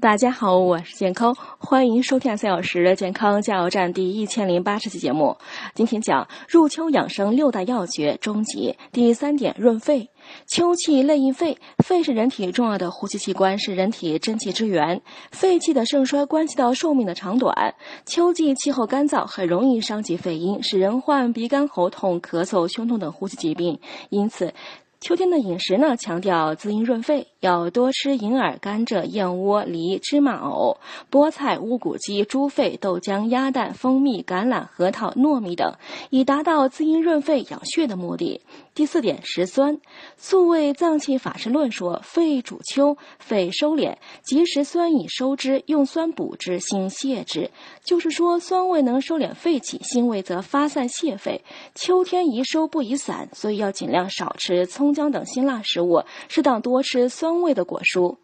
大家好，我是健康，欢迎收听三小时健康加油站第一千零八十期节目。今天讲入秋养生六大要诀终极第三点润肺。秋气内应肺，肺是人体重要的呼吸器官，是人体真气之源。肺气的盛衰关系到寿命的长短。秋季气候干燥，很容易伤及肺阴，使人患鼻干喉痛、咳嗽、胸痛等呼吸疾病。因此，秋天的饮食呢，强调滋阴润肺，要多吃银耳、甘蔗、燕窝、梨、芝麻、藕、菠菜、乌骨鸡、猪肺、豆浆、鸭蛋、蜂蜜、橄榄、核桃、糯米等，以达到滋阴润肺、养血的目的。第四点，食酸。素味脏器法师论说，肺主秋，肺收敛，及时酸以收之，用酸补之，心泻之。就是说，酸味能收敛肺气，辛味则发散泻肺。秋天宜收不宜散，所以要尽量少吃葱葱姜等辛辣食物，适当多吃酸味的果蔬。